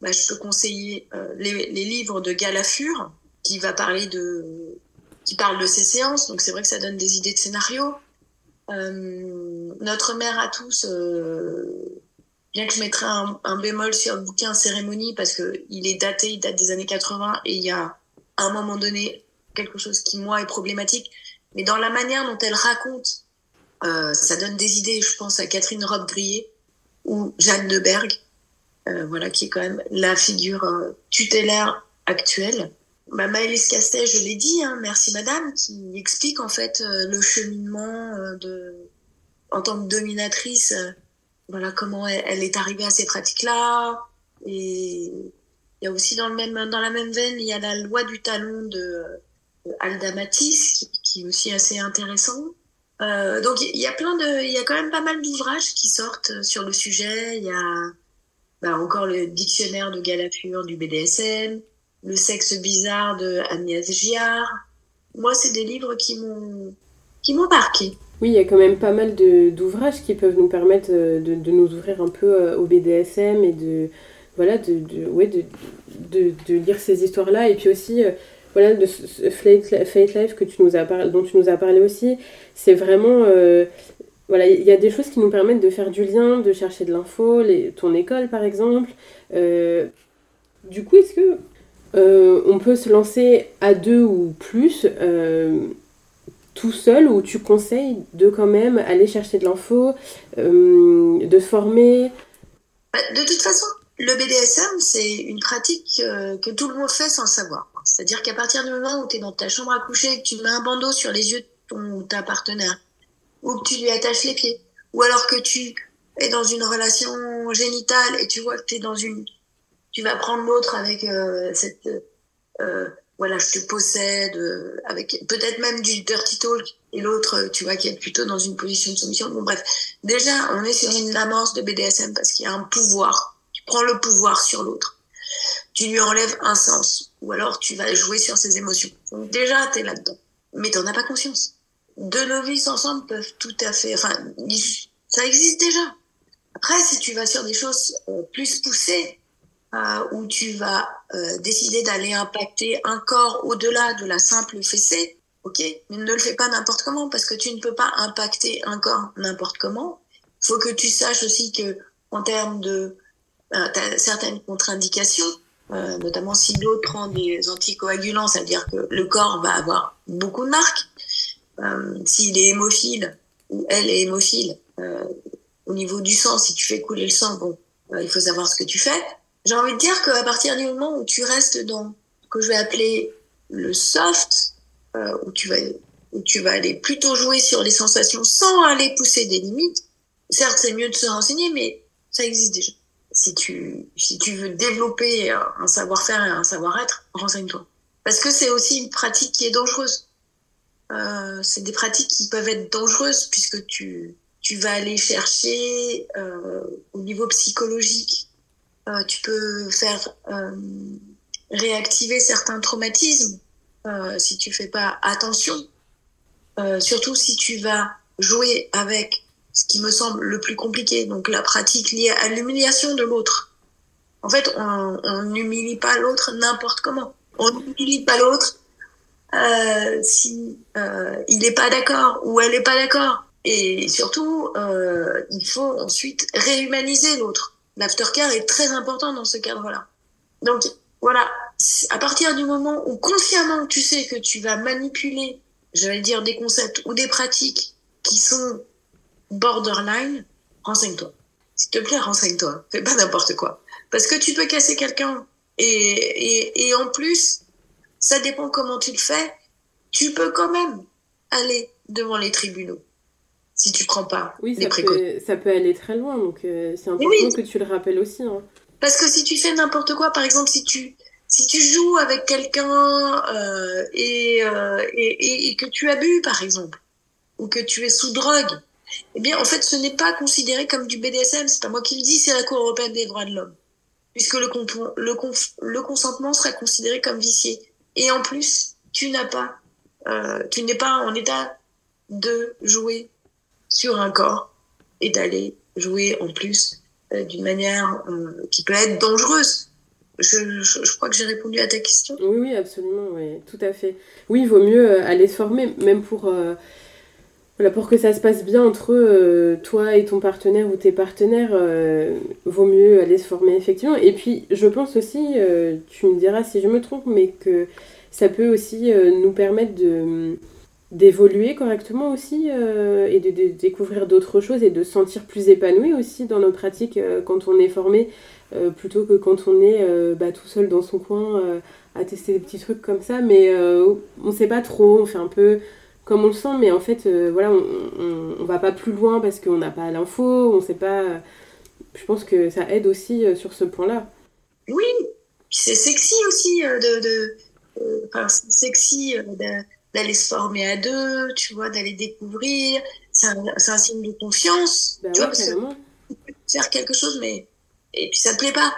[SPEAKER 3] bah, je peux conseiller euh, les, les, livres de Galafure, qui va parler de qui parle de ses séances. Donc c'est vrai que ça donne des idées de scénario. Euh, notre mère à tous euh, bien que je mettrai un, bémol sur le bouquin cérémonie parce que il est daté il date des années 80 et il y a à un moment donné quelque chose qui moi est problématique. Mais dans la manière dont elle raconte euh, ça donne des idées. Je pense à Catherine robe grillé ou Jeanne de Berg euh, voilà qui est quand même la figure euh, tutélaire actuelle bah, Maëlys Castet, je l'ai dit, hein, merci madame, qui explique en fait euh, le cheminement euh, de, en tant que dominatrice, euh, voilà comment elle, est arrivée à ces pratiques-là. Et il y a aussi dans, le même, dans la même veine, il y a la loi du talon de, Alda Matisse, qui, qui, est aussi assez intéressant. donc il y a plein de, il y a quand même pas mal d'ouvrages qui sortent sur le sujet. Il y a bah, encore le dictionnaire de Galafure du BDSM. Le sexe bizarre de Agnès Giard. Moi, c'est des livres qui m'ont qui m'ont marqué.
[SPEAKER 1] Oui, il y a quand même pas mal d'ouvrages qui peuvent nous permettre euh, de, de, nous ouvrir un peu euh, au BDSM et de voilà de, de ouais, de, de, lire ces histoires-là et puis aussi euh, voilà de Fate Life que tu nous as dont tu nous as parlé aussi. C'est vraiment voilà, il y a des choses qui nous permettent de faire du lien, de chercher de l'info, ton école par exemple. du coup, est-ce que euh, on peut se lancer à deux ou plus, euh, tout seul, ou tu conseilles de quand même aller chercher de l'info, euh, de former?
[SPEAKER 3] Bah, De toute façon, le BDSM, c'est une pratique que tout le monde fait sans le savoir. C'est-à-dire qu'à partir du moment où tu es dans ta chambre à coucher et que tu mets un bandeau sur les yeux de ton, ta partenaire, ou que tu lui attaches les pieds, ou alors que tu es dans une relation génitale et tu vois que tu es dans une tu vas prendre l'autre avec euh, cette euh, voilà je te possède euh, avec peut-être même du dirty talk et l'autre tu vois qui est plutôt dans une position de soumission. Bon bref. Déjà on est sur une amorce de BDSM parce qu'il y a un pouvoir. Tu prends le pouvoir sur l'autre. Tu lui enlèves un sens. Ou alors tu vas jouer sur ses émotions. Donc déjà tu es là-dedans. Mais t'en as pas conscience. Deux novices ensemble peuvent tout à fait enfin ça existe déjà. Après si tu vas sur des choses plus poussées euh, où tu vas euh, décider d'aller impacter un corps au-delà de la simple fessée, ok? Mais ne le fais pas n'importe comment parce que tu ne peux pas impacter un corps n'importe comment. Il faut que tu saches aussi que en termes de euh, certaines contre-indications, notamment si l'autre prend des anticoagulants, c'est-à-dire que le corps va avoir beaucoup de marques. s'il est hémophile ou elle est hémophile, au niveau du sang, si tu fais couler le sang, bon, il faut savoir ce que tu fais. J'ai envie de dire qu'à partir du moment où tu restes dans ce que je vais appeler le soft, où tu vas où tu vas aller plutôt jouer sur les sensations sans aller pousser des limites. Certes, c'est mieux de se renseigner, mais ça existe déjà. Si tu, si tu veux développer un savoir-faire et un savoir-être, renseigne-toi. Parce que c'est aussi une pratique qui est dangereuse. Euh, c'est des pratiques qui peuvent être dangereuses puisque tu, tu vas aller chercher euh, au niveau psychologique. Euh, tu peux faire euh, réactiver certains traumatismes euh, si tu fais pas attention. Surtout si tu vas jouer avec ce qui me semble le plus compliqué, donc la pratique liée à l'humiliation de l'autre. En fait, on n'humilie pas l'autre n'importe comment. On n'humilie pas l'autre euh, si il n'est pas d'accord ou elle n'est pas d'accord. Et surtout, il faut ensuite réhumaniser l'autre. L'aftercare est très important dans ce cadre-là. Donc voilà, à partir du moment où consciemment tu sais que tu vas manipuler j'allais dire des concepts ou des pratiques qui sont borderline, renseigne-toi. S'il te plaît, renseigne-toi. Fais pas n'importe quoi. Parce que tu peux casser quelqu'un. Et, et, et en plus, ça dépend comment tu le fais. Tu peux quand même aller devant les tribunaux si tu prends pas
[SPEAKER 1] oui,
[SPEAKER 3] les précautions.
[SPEAKER 1] Peut, ça peut aller très loin, donc euh, c'est important oui. que tu le rappelles aussi. Hein.
[SPEAKER 3] Parce que si tu fais n'importe quoi, par exemple, si tu si tu joues avec quelqu'un euh, et, euh, et, et, que tu as bu, par exemple, ou que tu es sous drogue, eh bien, en fait, ce n'est pas considéré comme du BDSM. C'est pas moi qui le dis, c'est la Cour européenne des droits de l'homme. Puisque le, le, le, consentement sera considéré comme vicié. Et en plus, tu n'as pas, tu n'es pas en état de jouer sur un corps et d'aller jouer en plus euh, d'une manière euh, qui peut être dangereuse. Je, crois que j'ai répondu à ta question.
[SPEAKER 1] Oui, oui, absolument, oui, tout à fait. Oui, il vaut mieux euh, aller se former, même pour, voilà, pour que ça se passe bien entre toi et ton partenaire ou tes partenaires, vaut mieux aller se former, effectivement. Et puis, je pense aussi, tu me diras si je me trompe, mais que ça peut aussi nous permettre de d'évoluer correctement aussi et de, de découvrir d'autres choses et de se sentir plus épanoui aussi dans nos pratiques quand on est formé euh, plutôt que quand on est euh, bah, tout seul dans son coin euh, à tester des petits trucs comme ça. Mais on sait pas trop, on fait un peu comme on le sent, mais en fait, voilà, on, on, va pas plus loin parce qu'on n'a pas l'info, on sait pas. Je pense que ça aide aussi sur ce point-là.
[SPEAKER 3] Oui, c'est sexy aussi de. de sexy d'aller se former à deux, tu vois, d'aller découvrir. C'est un, un, signe de confiance.
[SPEAKER 1] Bah
[SPEAKER 3] tu
[SPEAKER 1] ouais,
[SPEAKER 3] vois, parce que faire quelque chose, mais et puis ça te plaît pas.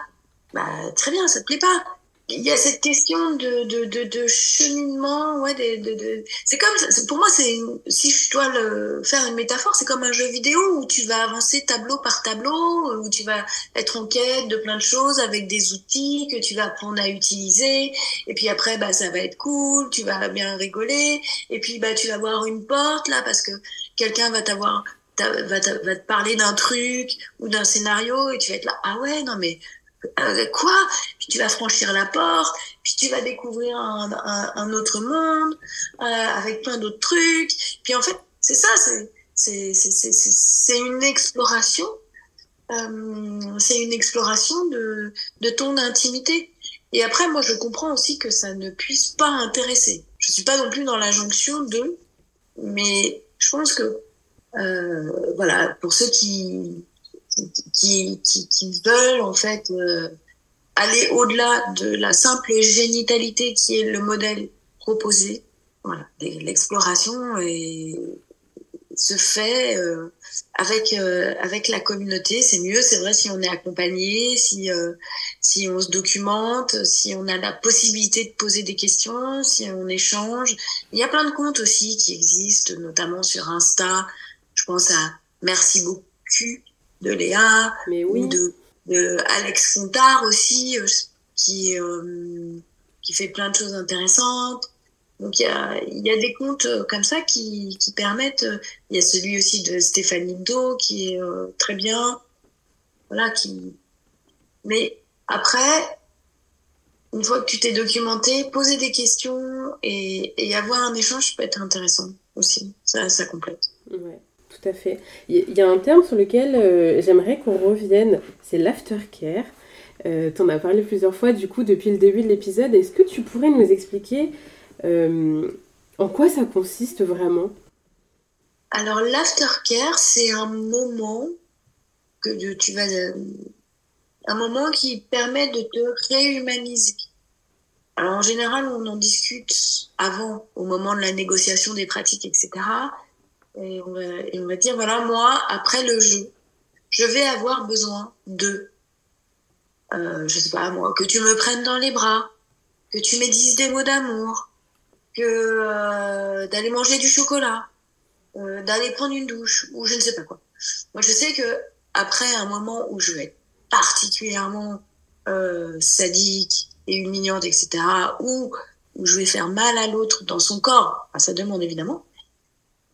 [SPEAKER 3] Bah, très bien, ça te plaît pas. Il y a cette question de, de, de, de cheminement, ouais, de, de, c'est comme, pour moi, c'est, si je dois le faire une métaphore, c'est comme un jeu vidéo où tu vas avancer tableau par tableau, où tu vas être en quête de plein de choses avec des outils que tu vas apprendre à utiliser, et puis après, bah, ça va être cool, tu vas bien rigoler, et puis, bah, tu vas voir une porte, là, parce que quelqu'un va t'avoir va, va te parler d'un truc ou d'un scénario et tu vas être là ah ouais non mais euh, quoi? Puis tu vas franchir la porte puis tu vas découvrir un, autre monde euh, avec plein d'autres trucs. Puis en fait c'est ça c'est une exploration euh, c'est une exploration de de ton intimité. Et après moi je comprends aussi que ça ne puisse pas intéresser. Je suis pas non plus dans la jonction de mais je pense que voilà, pour ceux qui, qui, qui, qui veulent en fait euh, aller au-delà de la simple génitalité qui est le modèle proposé, voilà, l'exploration est se fait euh, avec euh, avec la communauté. C'est mieux c'est vrai si on est accompagné si euh, si on se documente si on a la possibilité de poser des questions si on échange. Il y a plein de comptes aussi qui existent notamment sur Insta. Je pense à Merci beaucoup de Léa
[SPEAKER 1] Mais oui.
[SPEAKER 3] ou de, de Alex Fontard aussi, euh, qui, euh, qui fait plein de choses intéressantes. Donc il y a, y a des comptes comme ça qui, qui permettent. Il y a celui aussi de Stéphanie Do qui est euh, très bien. Voilà, qui. Mais après, une fois que tu t'es documenté, poser des questions et, et, avoir un échange peut être intéressant aussi. Ça, ça complète.
[SPEAKER 1] Ouais, tout à fait. Il y a un terme sur lequel euh, j'aimerais qu'on revienne, c'est l'aftercare. Euh, tu en as parlé plusieurs fois, du coup, depuis le début de l'épisode. Est-ce que tu pourrais nous expliquer euh, en quoi ça consiste vraiment?
[SPEAKER 3] Alors, l'aftercare, c'est un moment que tu vas un moment qui permet de te réhumaniser. Alors en général, on en discute avant, au moment de la négociation des pratiques, etc. Et on va, dire, voilà, moi, après le jeu, je vais avoir besoin de, euh, je sais pas moi, que tu me prennes dans les bras, que tu me dises des mots d'amour, que euh, d'aller manger du chocolat, euh, d'aller prendre une douche, ou je ne sais pas quoi. Moi, je sais que après un moment où je vais être particulièrement euh, sadique et humiliante, etc., ou où je vais faire mal à l'autre dans son corps, à sa demande évidemment,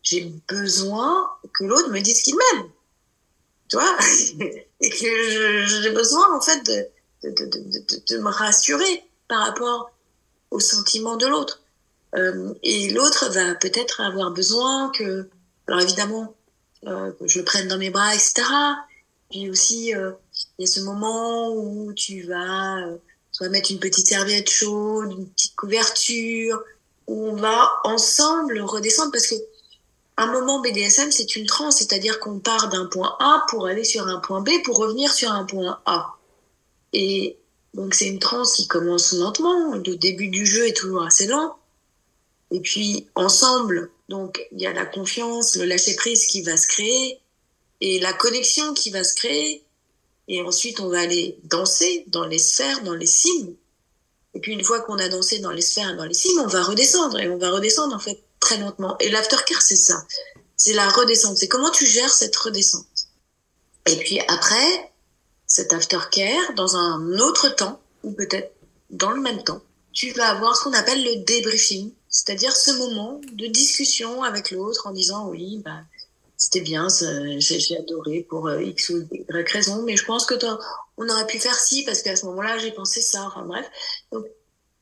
[SPEAKER 3] j'ai besoin que l'autre me dise qu'il m'aime. Tu vois Et que j'ai besoin, en fait, de, de, de, de, me rassurer par rapport au sentiment de l'autre. Euh, et l'autre va peut-être avoir besoin que, alors évidemment, euh, que je le prenne dans mes bras, etc. Puis aussi, euh, il y a ce moment où tu vas soit mettre une petite serviette chaude, une petite couverture, où on va ensemble redescendre parce que un moment BDSM, c'est une transe, c'est-à-dire qu'on part d'un point A pour aller sur un point B pour revenir sur un point A. Et donc c'est une transe qui commence lentement, le début du jeu est toujours assez lent. Et puis ensemble, donc il y a la confiance, le lâcher prise qui va se créer et la connexion qui va se créer et ensuite, on va aller danser dans les sphères, dans les cimes. Et puis, une fois qu'on a dansé dans les sphères dans les cimes, on va redescendre. Et on va redescendre, en fait, très lentement. Et l'aftercare, c'est ça. C'est la redescente. C'est comment tu gères cette redescente. Et puis après, cet aftercare, dans un autre temps, ou peut-être dans le même temps, tu vas avoir ce qu'on appelle le débriefing. C'est-à-dire ce moment de discussion avec l'autre en disant, oui, bah, c'était bien, j'ai adoré pour euh, X ou Y raison, mais je pense que on aurait pu faire ci parce qu'à ce moment-là, j'ai pensé ça. Enfin bref, donc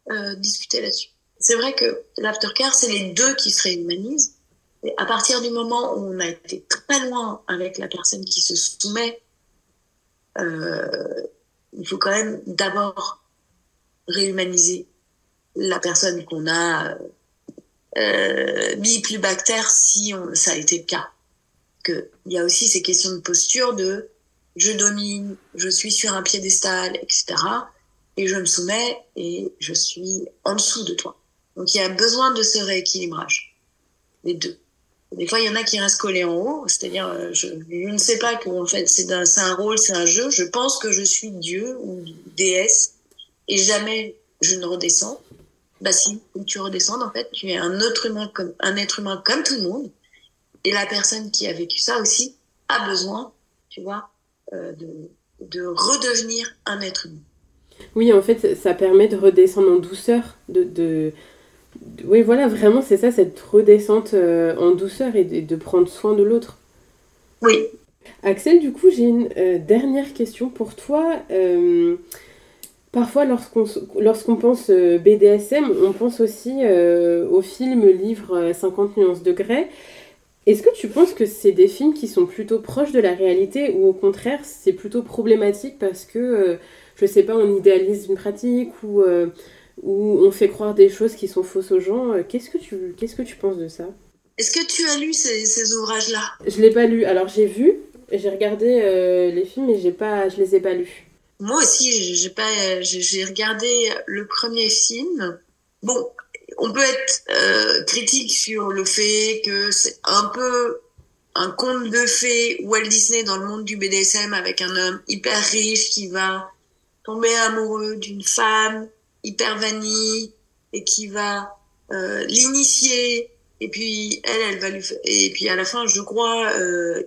[SPEAKER 3] euh, discuter là-dessus. C'est vrai que l'aftercare, c'est les deux qui se réhumanisent. Et à partir du moment où on a été très loin avec la personne qui se soumet, euh, il faut quand même d'abord réhumaniser la personne qu'on a euh, mis plus bactère si on, ça a été le cas qu'il y a aussi ces questions de posture de je domine, je suis sur un piédestal, etc. Et je me soumets et je suis en dessous de toi. Donc il y a besoin de ce rééquilibrage, les deux. Des fois, il y en a qui restent collés en haut, c'est-à-dire, euh, je, ne sais pas que en fait c'est un, un, rôle, c'est un jeu. Je pense que je suis Dieu ou déesse et jamais je ne redescends. Bah si, tu redescends en fait, tu es un autre humain comme un être humain comme tout le monde et la personne qui a vécu ça aussi a besoin, tu vois, euh, de, de, redevenir un être humain.
[SPEAKER 1] Oui, en fait, ça permet de redescendre en douceur, de... oui, voilà, vraiment, c'est ça, cette redescente euh, en douceur et de, prendre soin de l'autre.
[SPEAKER 3] Oui.
[SPEAKER 1] Axel, du coup, j'ai une euh, dernière question pour toi. parfois, lorsqu'on pense BDSM, on pense aussi au film, livre 50 nuances de Grey. Est-ce que tu penses que c'est des films qui sont plutôt proches de la réalité ou au contraire c'est plutôt problématique parce que, euh, je sais pas, on idéalise une pratique ou, euh, ou on fait croire des choses qui sont fausses aux gens euh, Qu'est-ce que tu, qu'est-ce que tu penses de ça?
[SPEAKER 3] Est-ce que tu as lu ces, ces ouvrages-là?
[SPEAKER 1] Je l'ai pas lu. Alors j'ai vu, j'ai regardé les films mais j'ai pas, je les ai pas lus.
[SPEAKER 3] Moi aussi, j'ai pas, j'ai regardé le premier film. Bon, on peut être euh, critique sur le fait que c'est un peu un conte de fées Walt Disney dans le monde du BDSM avec un homme hyper riche qui va tomber amoureux d'une femme hyper vanille et qui va euh, l'initier. Et puis elle elle va lui et puis à la fin je crois euh,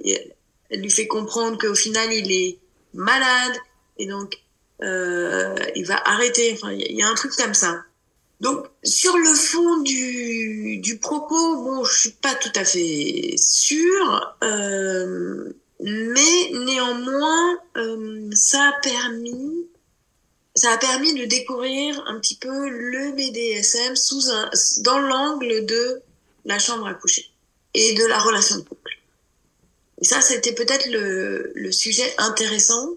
[SPEAKER 3] elle lui fait comprendre qu'au final il est malade. Et donc euh, il va arrêter. Enfin il y, a un truc comme ça. Donc, sur le fond du, du propos, bon, je suis pas tout à fait sûre, euh, mais néanmoins, euh, ça a permis, ça a permis de découvrir un petit peu le BDSM dans l'angle de la chambre à coucher et de la relation de couple. Et ça, c'était peut-être le, sujet intéressant.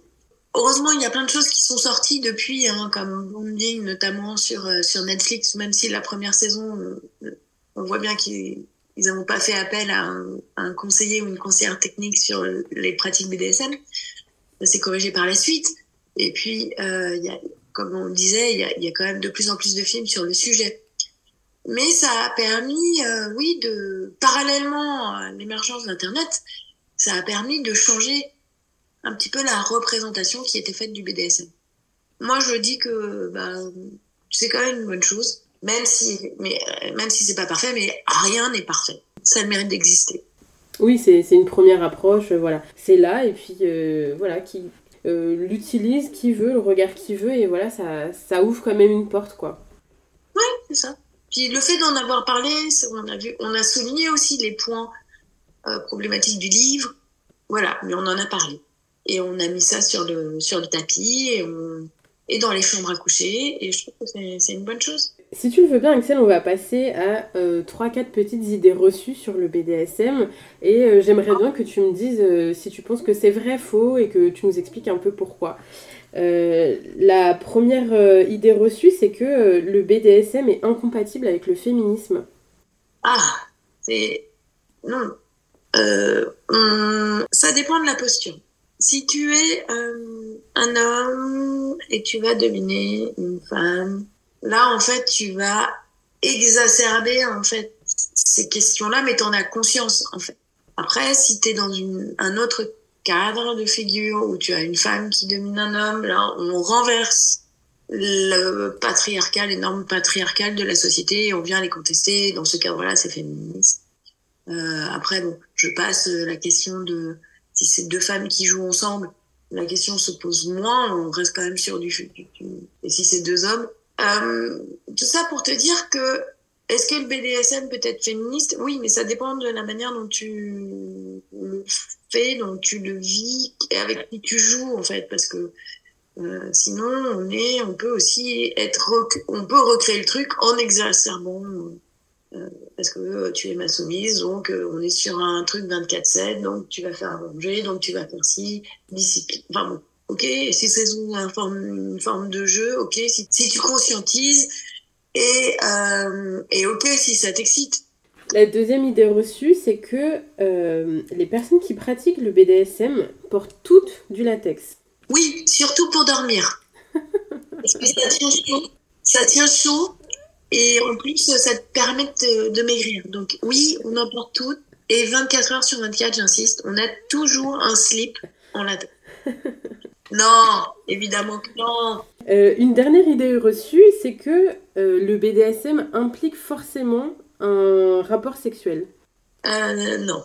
[SPEAKER 3] Heureusement, il y a plein de choses qui sont sorties depuis, hein, comme Bonding, notamment sur, euh, sur Netflix, même si la première saison, euh, on voit bien qu'ils n'ont pas fait appel à un, conseiller ou une conseillère technique sur les pratiques BDSM. Ça s'est corrigé par la suite. Et puis, euh, y a, comme on le disait, il y a, quand même de plus en plus de films sur le sujet. Mais ça a permis, euh, oui, de parallèlement à l'émergence d'Internet, ça a permis de changer un petit peu la représentation qui était faite du BDSM. Moi, je dis que bah, c'est quand même une bonne chose, même si, mais même si c'est pas parfait, mais rien n'est parfait. Ça a le mérite d'exister.
[SPEAKER 1] Oui, c'est une première approche, voilà. C'est là, et puis euh, voilà, qui, l'utilise qui veut, le regard qui veut, et voilà, ça, ça ouvre quand même une porte, quoi.
[SPEAKER 3] Ouais, c'est ça. Puis le fait d'en avoir parlé, on a, vu, on a souligné aussi les points euh, problématiques du livre, voilà, mais on en a parlé. Et on a mis ça sur le, sur le tapis, et, et dans les chambres à coucher, et je trouve que c'est une bonne chose.
[SPEAKER 1] Si tu le veux bien, Axel, on va passer à euh, 3-4 petites idées reçues sur le BDSM. Et euh, j'aimerais bien que tu me dises euh, si tu penses que c'est vrai, faux, et que tu nous expliques un peu pourquoi. Euh, la première idée reçue, c'est que le BDSM est incompatible avec le féminisme.
[SPEAKER 3] Ah, c'est... Non. On... Ça dépend de la posture. Si tu es un homme et tu vas dominer une femme, là, en fait, tu vas exacerber, en fait, ces questions-là, mais tu en as conscience, en fait. Après, si tu es dans un autre cadre de figure où tu as une femme qui domine un homme, là, on renverse le patriarcal, les normes patriarcales de la société et on vient les contester. Dans ce cadre-là, c'est féministe. Euh, après, bon, je passe la question de si c'est deux femmes qui jouent ensemble, la question se pose moins, on reste quand même sur du, du et si c'est deux hommes, euh, tout ça pour te dire que est-ce que le BDSM peut être féministe? Oui, mais ça dépend de la manière dont tu le fais, dont tu le vis, et avec qui tu joues en fait, parce que euh, sinon on est, on peut aussi être, on peut recréer le truc en exacerbant, euh, parce que tu es ma soumise, donc on est sur un truc 24/7, donc tu vas faire manger, donc tu vas faire ci, discipline, enfin bon ok, si c'est une forme, une forme de jeu, ok, si, si tu conscientises, et, euh, et ok, si ça t'excite.
[SPEAKER 1] La deuxième idée reçue, c'est que euh, les personnes qui pratiquent le BDSM portent toutes du latex.
[SPEAKER 3] Oui, surtout pour dormir. Parce que ça tient chaud. Ça tient chaud. Et en plus, ça te permet de, de maigrir. Donc oui, on en porte toutes. Et 24 heures sur 24, j'insiste, on a toujours un slip en latex. Non, évidemment que non.
[SPEAKER 1] Euh, une dernière idée reçue, c'est que euh, le BDSM implique forcément un rapport sexuel.
[SPEAKER 3] Euh, non.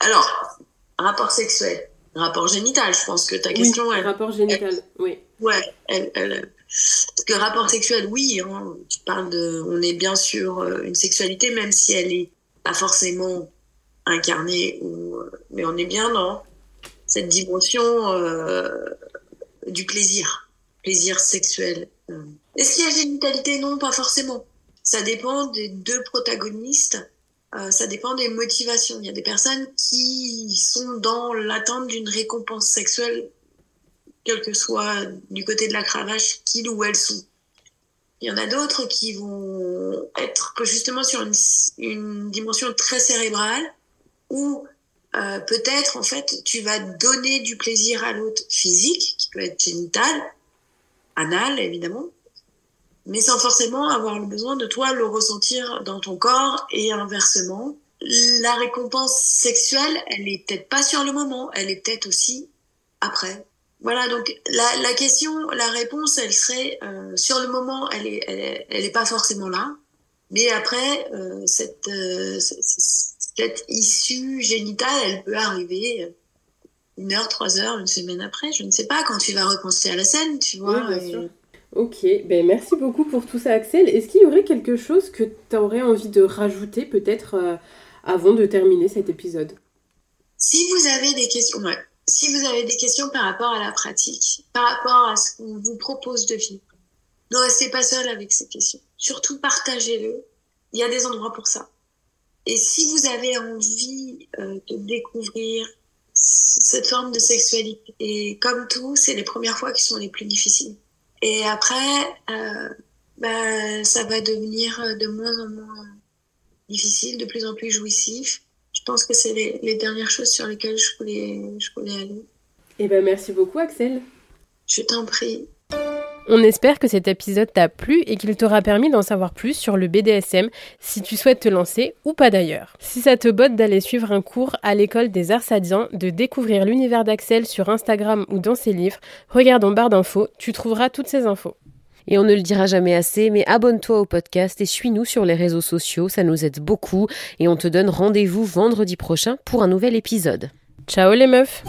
[SPEAKER 3] Alors, rapport sexuel, rapport génital, je pense que ta question.
[SPEAKER 1] Oui, rapport génital, oui.
[SPEAKER 3] Ouais, elle, elle, parce que rapport sexuel, oui, hein, tu parles de. On est bien sûr une sexualité, même si elle est pas forcément incarnée, ou, mais on est bien dans cette dimension du plaisir, plaisir sexuel. Est-ce qu'il y a génitalité? Non, pas forcément. Ça dépend des deux protagonistes. Euh, ça dépend des motivations. Il y a des personnes qui sont dans l'attente d'une récompense sexuelle, quel que soit du côté de la cravache, qu'ils ou elles sont. Il y en a d'autres qui vont être justement sur une, une dimension très cérébrale, où euh, peut-être en fait tu vas donner du plaisir à l'autre physique, qui peut être génital, anal évidemment, mais sans forcément avoir le besoin de toi le ressentir dans ton corps et inversement. La récompense sexuelle, elle est peut-être pas sur le moment, elle est peut-être aussi après. Voilà, donc la, question, la réponse, elle serait euh, sur le moment, elle est, elle est pas forcément là, mais après euh, cette issue génitale, elle peut arriver une heure, trois heures, une semaine après, je ne sais pas, quand tu vas repenser à la scène, tu vois.
[SPEAKER 1] Oui, bien sûr. Ok, ben merci beaucoup pour tout ça Axel. Est-ce qu'il y aurait quelque chose que tu aurais envie de rajouter peut-être euh, avant de terminer cet épisode?
[SPEAKER 3] Si vous avez des questions, ouais. si vous avez des questions par rapport à la pratique, par rapport à ce qu'on vous propose de vivre, Ne restez pas seul avec ces questions. Surtout partagez-le. Il y a des endroits pour ça. Et si vous avez envie euh, de découvrir cette forme de sexualité, et comme tout, c'est les premières fois qui sont les plus difficiles. Et après, euh, bah, ça va devenir de moins en moins difficile, de plus en plus jouissif. Je pense que c'est les, les, dernières choses sur lesquelles je voulais, je voulais aller.
[SPEAKER 1] Eh ben, merci beaucoup, Axel.
[SPEAKER 3] Je t'en prie.
[SPEAKER 1] On espère que cet épisode t'a plu et qu'il t'aura permis d'en savoir plus sur le BDSM si tu souhaites te lancer ou pas d'ailleurs. Si ça te botte d'aller suivre un cours à l'école des arts sadiens, de découvrir l'univers d'Axel sur Instagram ou dans ses livres, regarde en barre d'infos, tu trouveras toutes ces infos.
[SPEAKER 2] Et on ne le dira jamais assez, mais abonne-toi au podcast et suis-nous sur les réseaux sociaux, ça nous aide beaucoup. Et on te donne rendez-vous vendredi prochain pour un nouvel épisode.
[SPEAKER 1] Ciao les meufs